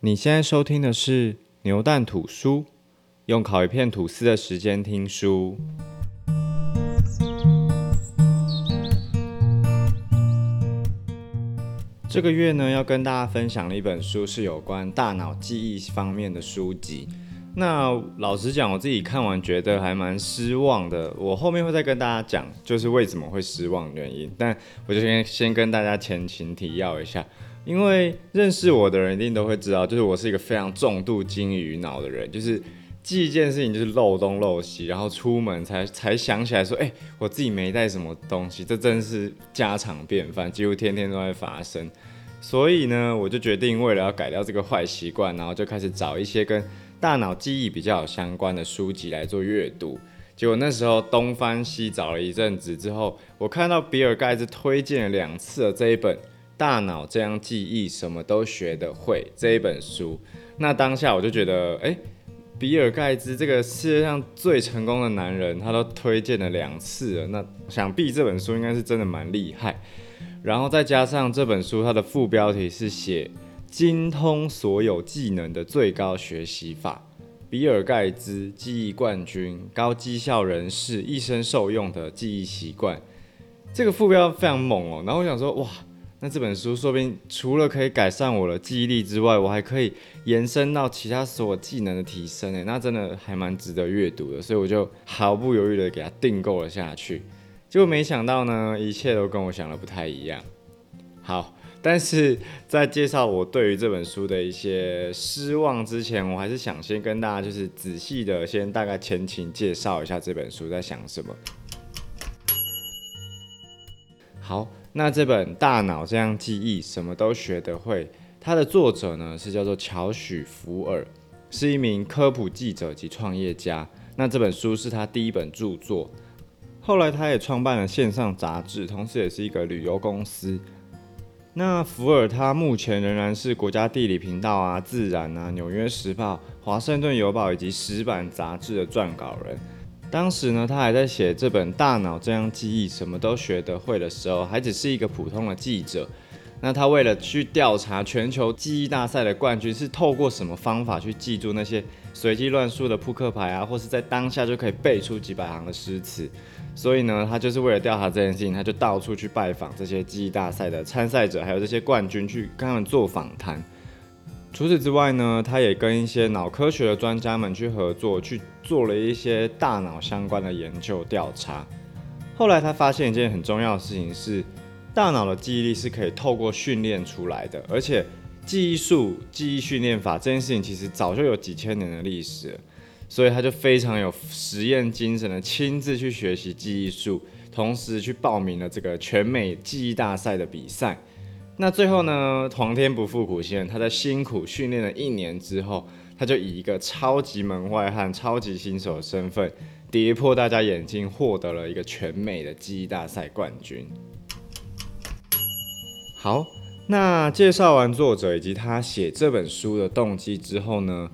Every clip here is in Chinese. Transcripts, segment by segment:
你现在收听的是牛蛋吐书，用烤一片吐司的时间听书。这个月呢，要跟大家分享的一本书是有关大脑记忆方面的书籍。那老实讲，我自己看完觉得还蛮失望的。我后面会再跟大家讲，就是为什么会失望的原因。但我就先先跟大家前情提要一下。因为认识我的人一定都会知道，就是我是一个非常重度金鱼脑的人，就是记一件事情就是漏东漏西，然后出门才才想起来说，哎，我自己没带什么东西，这真是家常便饭，几乎天天都在发生。所以呢，我就决定为了要改掉这个坏习惯，然后就开始找一些跟大脑记忆比较相关的书籍来做阅读。结果那时候东翻西找了一阵子之后，我看到比尔盖茨推荐了两次的这一本。大脑这样记忆，什么都学得会这一本书，那当下我就觉得，哎，比尔盖茨这个世界上最成功的男人，他都推荐了两次了，那想必这本书应该是真的蛮厉害。然后再加上这本书，它的副标题是写精通所有技能的最高学习法，比尔盖茨记忆冠军，高绩效人士一生受用的记忆习惯，这个副标非常猛哦。然后我想说，哇。那这本书说不定除了可以改善我的记忆力之外，我还可以延伸到其他所有技能的提升诶，那真的还蛮值得阅读的，所以我就毫不犹豫的给它订购了下去。结果没想到呢，一切都跟我想的不太一样。好，但是在介绍我对于这本书的一些失望之前，我还是想先跟大家就是仔细的先大概前情介绍一下这本书在想什么。好。那这本《大脑这样记忆，什么都学得会》，它的作者呢是叫做乔许·福尔，是一名科普记者及创业家。那这本书是他第一本著作，后来他也创办了线上杂志，同时也是一个旅游公司。那福尔他目前仍然是国家地理频道啊、自然啊、纽约时报、华盛顿邮报以及石板杂志的撰稿人。当时呢，他还在写这本《大脑这样记忆，什么都学得会》的时候，还只是一个普通的记者。那他为了去调查全球记忆大赛的冠军是透过什么方法去记住那些随机乱数的扑克牌啊，或是在当下就可以背出几百行的诗词，所以呢，他就是为了调查这件事情，他就到处去拜访这些记忆大赛的参赛者，还有这些冠军，去跟他们做访谈。除此之外呢，他也跟一些脑科学的专家们去合作，去做了一些大脑相关的研究调查。后来他发现一件很重要的事情是，大脑的记忆力是可以透过训练出来的，而且记忆术、记忆训练法这件事情其实早就有几千年的历史。所以他就非常有实验精神的，亲自去学习记忆术，同时去报名了这个全美记忆大赛的比赛。那最后呢？皇天不负苦心人，他在辛苦训练了一年之后，他就以一个超级门外汉、超级新手的身份，跌破大家眼镜，获得了一个全美的记忆大赛冠军。好，那介绍完作者以及他写这本书的动机之后呢，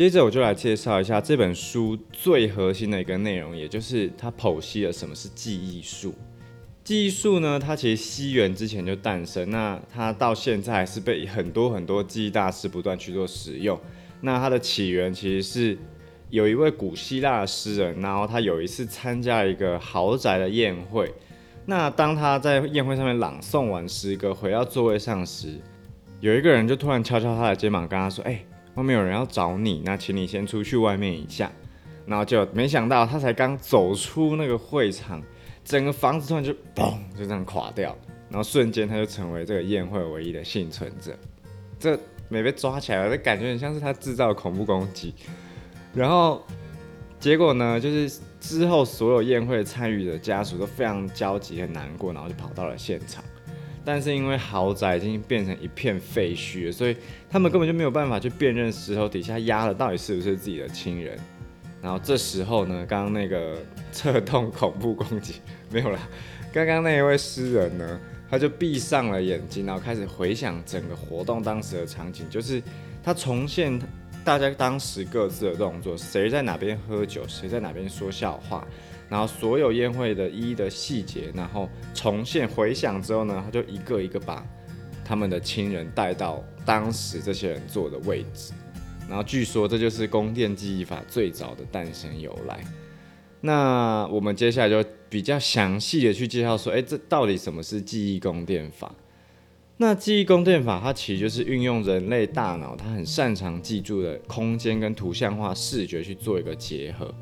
接着我就来介绍一下这本书最核心的一个内容，也就是他剖析了什么是记忆术。记忆术呢，它其实西元之前就诞生，那它到现在是被很多很多记忆大师不断去做使用。那它的起源其实是有一位古希腊的诗人，然后他有一次参加一个豪宅的宴会，那当他在宴会上面朗诵完诗歌，回到座位上时，有一个人就突然敲敲他的肩膀，跟他说：“哎，外面有人要找你，那请你先出去外面一下。”然后就没想到他才刚走出那个会场。整个房子突然就嘣，就这样垮掉，然后瞬间他就成为这个宴会唯一的幸存者。这没被抓起来了，这感觉很像是他制造恐怖攻击。然后结果呢，就是之后所有宴会参与的家属都非常焦急、很难过，然后就跑到了现场。但是因为豪宅已经变成一片废墟，所以他们根本就没有办法去辨认石头底下压的到底是不是自己的亲人。然后这时候呢，刚刚那个侧动恐怖攻击没有了。刚刚那一位诗人呢，他就闭上了眼睛，然后开始回想整个活动当时的场景，就是他重现大家当时各自的动作，谁在哪边喝酒，谁在哪边说笑话，然后所有宴会的一的细节，然后重现回想之后呢，他就一个一个把他们的亲人带到当时这些人坐的位置。然后据说这就是宫殿记忆法最早的诞生由来。那我们接下来就比较详细的去介绍说，哎，这到底什么是记忆宫殿法？那记忆宫殿法它其实就是运用人类大脑，它很擅长记住的空间跟图像化视觉去做一个结合。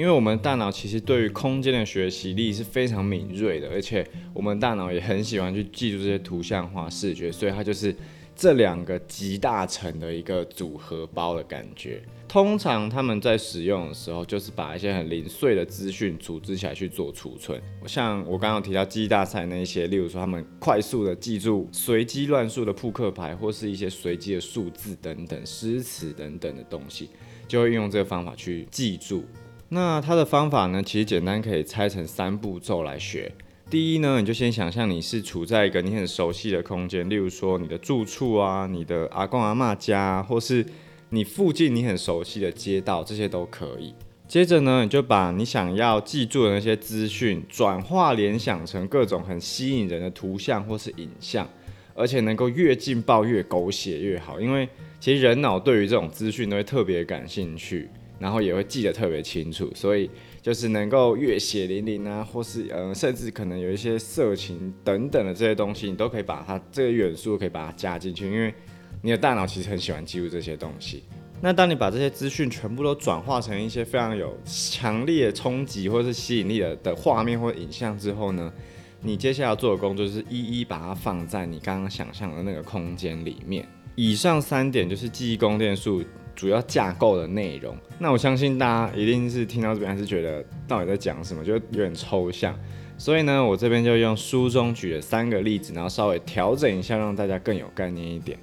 因为我们大脑其实对于空间的学习力是非常敏锐的，而且我们大脑也很喜欢去记住这些图像化视觉，所以它就是这两个集大成的一个组合包的感觉。通常他们在使用的时候，就是把一些很零碎的资讯组织起来去做储存。像我刚刚提到记忆大赛那一些，例如说他们快速的记住随机乱数的扑克牌，或是一些随机的数字等等诗词等等的东西，就会运用这个方法去记住。那它的方法呢，其实简单可以拆成三步骤来学。第一呢，你就先想象你是处在一个你很熟悉的空间，例如说你的住处啊，你的阿公阿妈家，或是你附近你很熟悉的街道，这些都可以。接着呢，你就把你想要记住的那些资讯转化联想成各种很吸引人的图像或是影像，而且能够越劲爆越狗血越好，因为其实人脑对于这种资讯都会特别感兴趣。然后也会记得特别清楚，所以就是能够越血淋淋啊，或是呃，甚至可能有一些色情等等的这些东西，你都可以把它这个元素可以把它加进去，因为你的大脑其实很喜欢记录这些东西。那当你把这些资讯全部都转化成一些非常有强烈的冲击或是吸引力的的画面或影像之后呢，你接下来要做的工作就是一一把它放在你刚刚想象的那个空间里面。以上三点就是记忆宫殿术。主要架构的内容，那我相信大家一定是听到这边还是觉得到底在讲什么，就有点抽象。所以呢，我这边就用书中举的三个例子，然后稍微调整一下，让大家更有概念一点。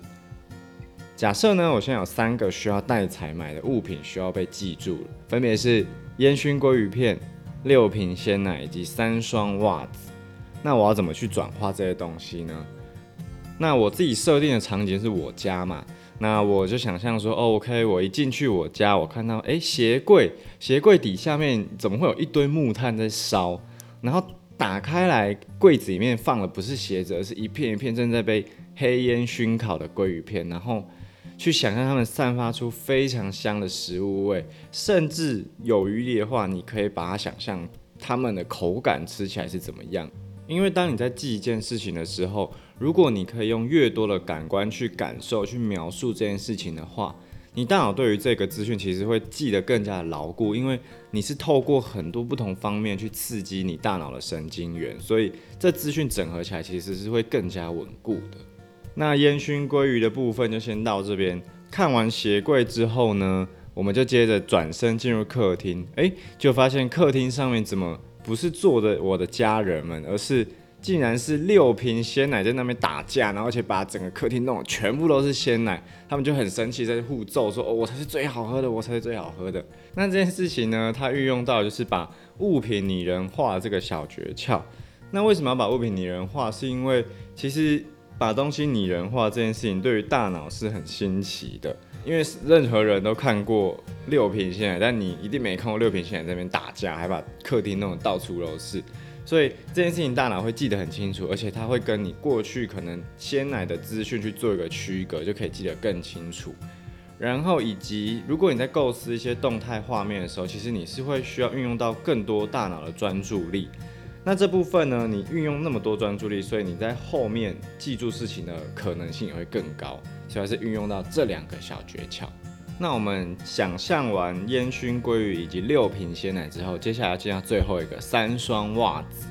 假设呢，我现在有三个需要带采买的物品需要被记住，分别是烟熏鲑鱼片、六瓶鲜奶以及三双袜子。那我要怎么去转化这些东西呢？那我自己设定的场景是我家嘛。那我就想象说，OK，我一进去我家，我看到哎鞋柜，鞋柜底下面怎么会有一堆木炭在烧？然后打开来，柜子里面放的不是鞋子，而是一片一片正在被黑烟熏烤的鲑鱼片。然后去想象它们散发出非常香的食物味，甚至有余力的话，你可以把它想象它们的口感吃起来是怎么样。因为当你在记一件事情的时候，如果你可以用越多的感官去感受、去描述这件事情的话，你大脑对于这个资讯其实会记得更加的牢固，因为你是透过很多不同方面去刺激你大脑的神经元，所以这资讯整合起来其实是会更加稳固的。那烟熏鲑鱼的部分就先到这边，看完鞋柜之后呢，我们就接着转身进入客厅，诶，就发现客厅上面怎么？不是坐的我的家人们，而是竟然是六瓶鲜奶在那边打架，然后而且把整个客厅弄得全部都是鲜奶，他们就很生气，在互揍，说：“哦，我才是最好喝的，我才是最好喝的。”那这件事情呢，它运用到就是把物品拟人化这个小诀窍。那为什么要把物品拟人化？是因为其实把东西拟人化这件事情，对于大脑是很新奇的。因为任何人都看过六瓶鲜奶，但你一定没看过六瓶鲜奶在那边打架，还把客厅弄得到处都是。所以这件事情大脑会记得很清楚，而且它会跟你过去可能鲜奶的资讯去做一个区隔，就可以记得更清楚。然后以及如果你在构思一些动态画面的时候，其实你是会需要运用到更多大脑的专注力。那这部分呢，你运用那么多专注力，所以你在后面记住事情的可能性也会更高。主要是运用到这两个小诀窍。那我们想象完烟熏鲑鱼以及六瓶鲜奶之后，接下来要进到最后一个三双袜子。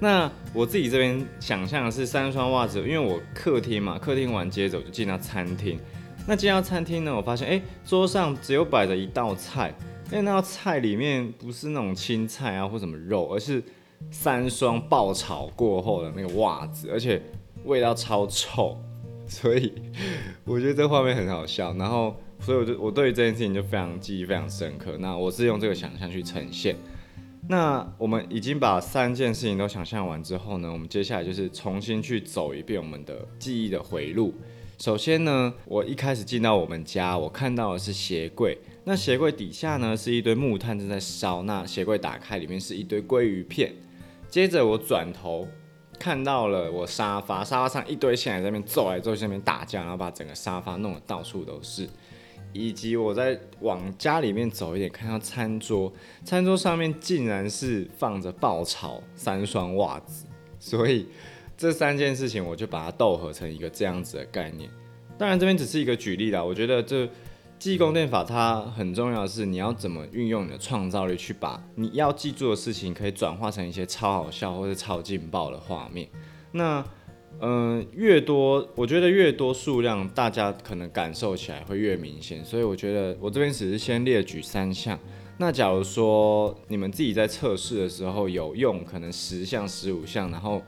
那我自己这边想象的是三双袜子，因为我客厅嘛，客厅完接着我就进到餐厅。那进到餐厅呢，我发现哎，桌上只有摆着一道菜，因为那道菜里面不是那种青菜啊或什么肉，而是三双爆炒过后的那个袜子，而且味道超臭。所以我觉得这画面很好笑，然后所以我就我对于这件事情就非常记忆非常深刻。那我是用这个想象去呈现。那我们已经把三件事情都想象完之后呢，我们接下来就是重新去走一遍我们的记忆的回路。首先呢，我一开始进到我们家，我看到的是鞋柜，那鞋柜底下呢是一堆木炭正在烧，那鞋柜打开里面是一堆鲑鱼片。接着我转头。看到了我沙发，沙发上一堆线在那边揍来揍去，那边打架，然后把整个沙发弄得到处都是。以及我在往家里面走一点，看到餐桌，餐桌上面竟然是放着爆炒三双袜子，所以这三件事情我就把它斗合成一个这样子的概念。当然这边只是一个举例啦，我觉得这记忆宫殿法它很重要的是你要怎么运用你的创造力去把你要记住的事情可以转化成一些超好笑或者超劲爆的画面。那嗯，越多，我觉得越多数量，大家可能感受起来会越明显。所以我觉得我这边只是先列举三项。那假如说你们自己在测试的时候有用，可能十项、十五项，然后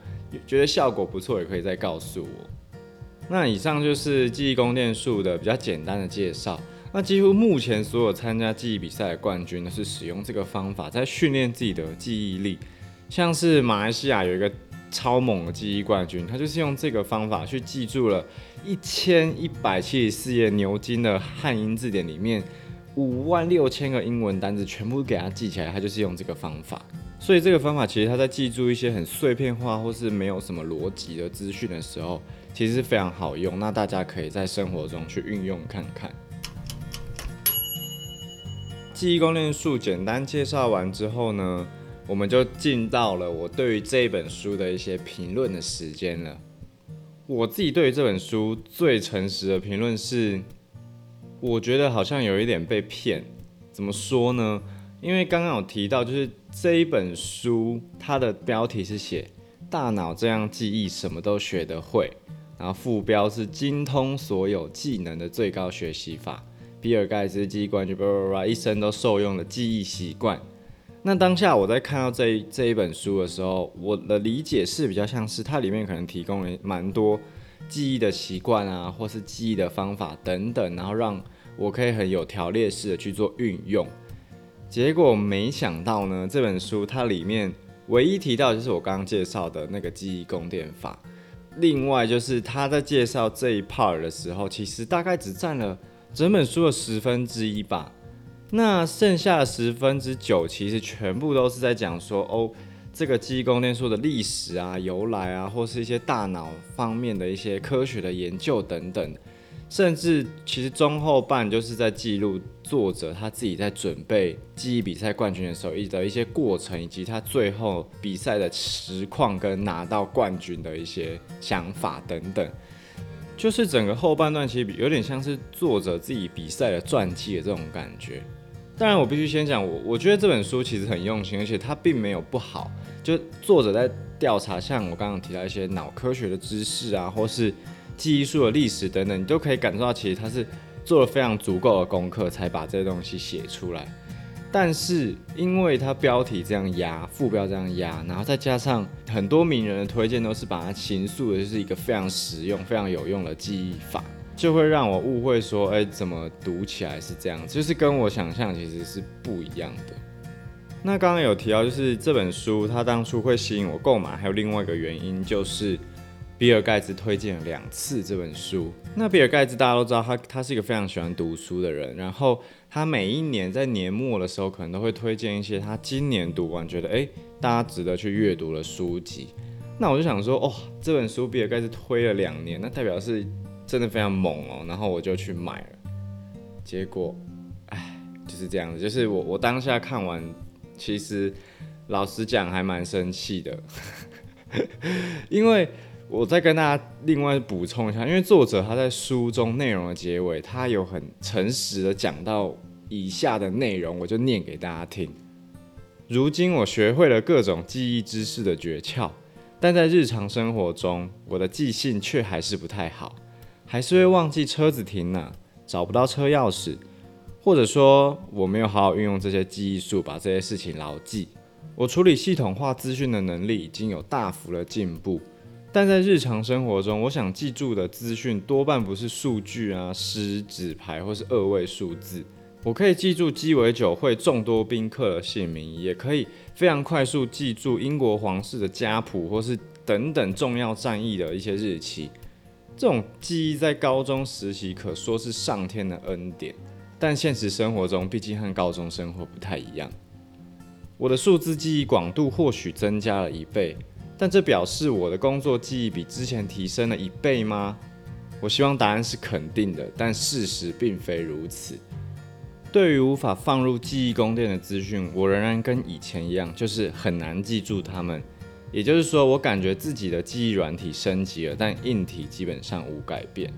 觉得效果不错，也可以再告诉我。那以上就是记忆宫殿术的比较简单的介绍。那几乎目前所有参加记忆比赛的冠军呢是使用这个方法在训练自己的记忆力，像是马来西亚有一个。超猛的记忆冠军，他就是用这个方法去记住了一千一百七十四页牛津的汉英字典里面五万六千个英文单字，全部给他记起来。他就是用这个方法，所以这个方法其实他在记住一些很碎片化或是没有什么逻辑的资讯的时候，其实是非常好用。那大家可以在生活中去运用看看。记忆功练术简单介绍完之后呢？我们就进到了我对于这本书的一些评论的时间了。我自己对于这本书最诚实的评论是，我觉得好像有一点被骗。怎么说呢？因为刚刚有提到，就是这一本书它的标题是写“大脑这样记忆，什么都学得会”，然后副标是“精通所有技能的最高学习法”，比尔盖茨记忆冠军，叭叭叭，一生都受用的记忆习惯。那当下我在看到这这一本书的时候，我的理解是比较像是它里面可能提供了蛮多记忆的习惯啊，或是记忆的方法等等，然后让我可以很有条列式的去做运用。结果没想到呢，这本书它里面唯一提到就是我刚刚介绍的那个记忆宫殿法，另外就是他在介绍这一 part 的时候，其实大概只占了整本书的十分之一吧。那剩下的十分之九，其实全部都是在讲说，哦，这个记忆宫殿术的历史啊、由来啊，或是一些大脑方面的一些科学的研究等等。甚至其实中后半就是在记录作者他自己在准备记忆比赛冠军的时候一的一些过程，以及他最后比赛的实况跟拿到冠军的一些想法等等。就是整个后半段其实有点像是作者自己比赛的传记的这种感觉。当然，我必须先讲，我我觉得这本书其实很用心，而且它并没有不好。就作者在调查，像我刚刚提到一些脑科学的知识啊，或是记忆术的历史等等，你都可以感受到，其实他是做了非常足够的功课，才把这些东西写出来。但是，因为它标题这样压，副标这样压，然后再加上很多名人的推荐，都是把它倾诉的就是一个非常实用、非常有用的记忆法。就会让我误会说，哎，怎么读起来是这样？就是跟我想象其实是不一样的。那刚刚有提到，就是这本书它当初会吸引我购买，还有另外一个原因就是比尔盖茨推荐了两次这本书。那比尔盖茨大家都知道，他他是一个非常喜欢读书的人，然后他每一年在年末的时候，可能都会推荐一些他今年读完觉得哎大家值得去阅读的书籍。那我就想说，哦，这本书比尔盖茨推了两年，那代表是。真的非常猛哦，然后我就去买了，结果，唉，就是这样子。就是我我当下看完，其实老实讲还蛮生气的，因为我再跟大家另外补充一下，因为作者他在书中内容的结尾，他有很诚实的讲到以下的内容，我就念给大家听。如今我学会了各种记忆知识的诀窍，但在日常生活中，我的记性却还是不太好。还是会忘记车子停哪，找不到车钥匙，或者说我没有好好运用这些记忆术，把这些事情牢记。我处理系统化资讯的能力已经有大幅的进步，但在日常生活中，我想记住的资讯多半不是数据啊、诗、纸牌或是二位数字。我可以记住鸡尾酒会众多宾客的姓名，也可以非常快速记住英国皇室的家谱或是等等重要战役的一些日期。这种记忆在高中实习可说是上天的恩典，但现实生活中毕竟和高中生活不太一样。我的数字记忆广度或许增加了一倍，但这表示我的工作记忆比之前提升了一倍吗？我希望答案是肯定的，但事实并非如此。对于无法放入记忆宫殿的资讯，我仍然跟以前一样，就是很难记住它们。也就是说，我感觉自己的记忆软体升级了，但硬体基本上无改变。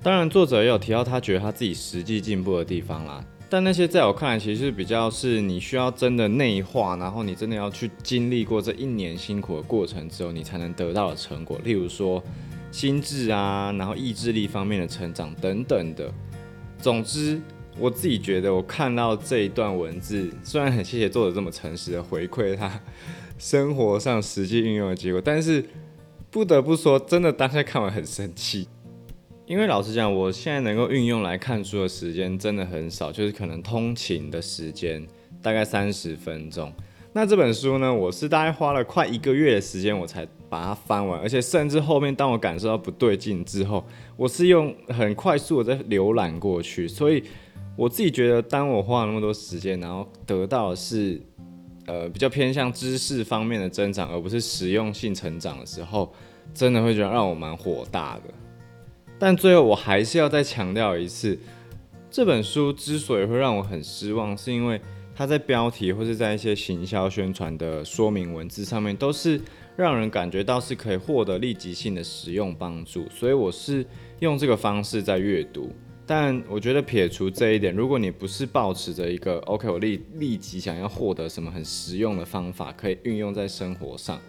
当然，作者也有提到他觉得他自己实际进步的地方啦。但那些在我看来，其实是比较是你需要真的内化，然后你真的要去经历过这一年辛苦的过程之后，你才能得到的成果。例如说心智啊，然后意志力方面的成长等等的。总之，我自己觉得我看到这一段文字，虽然很谢谢作者这么诚实的回馈他生活上实际运用的结果，但是不得不说，真的当下看完很生气。因为老实讲，我现在能够运用来看书的时间真的很少，就是可能通勤的时间大概三十分钟。那这本书呢，我是大概花了快一个月的时间，我才把它翻完，而且甚至后面当我感受到不对劲之后，我是用很快速的在浏览过去。所以我自己觉得，当我花了那么多时间，然后得到的是呃比较偏向知识方面的增长，而不是实用性成长的时候，真的会觉得让我蛮火大的。但最后我还是要再强调一次，这本书之所以会让我很失望，是因为它在标题或是在一些行销宣传的说明文字上面，都是让人感觉到是可以获得立即性的实用帮助，所以我是用这个方式在阅读。但我觉得撇除这一点，如果你不是抱持着一个 OK，我立立即想要获得什么很实用的方法，可以运用在生活上。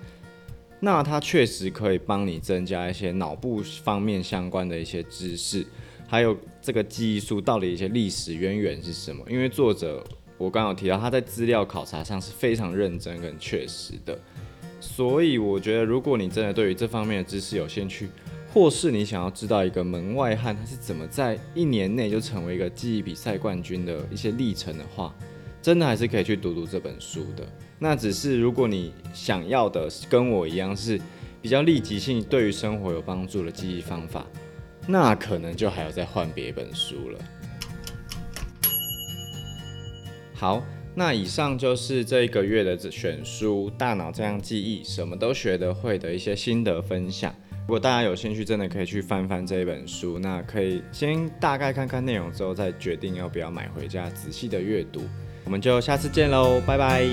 那它确实可以帮你增加一些脑部方面相关的一些知识，还有这个记忆术到底一些历史渊源是什么？因为作者我刚刚提到他在资料考察上是非常认真跟确实的，所以我觉得如果你真的对于这方面的知识有兴趣，或是你想要知道一个门外汉他是怎么在一年内就成为一个记忆比赛冠军的一些历程的话，真的还是可以去读读这本书的。那只是如果你想要的跟我一样是比较立即性、对于生活有帮助的记忆方法，那可能就还要再换别一本书了。好，那以上就是这一个月的选书《大脑这样记忆，什么都学得会》的一些心得分享。如果大家有兴趣，真的可以去翻翻这一本书，那可以先大概看看内容之后，再决定要不要买回家仔细的阅读。我们就下次见喽，拜拜。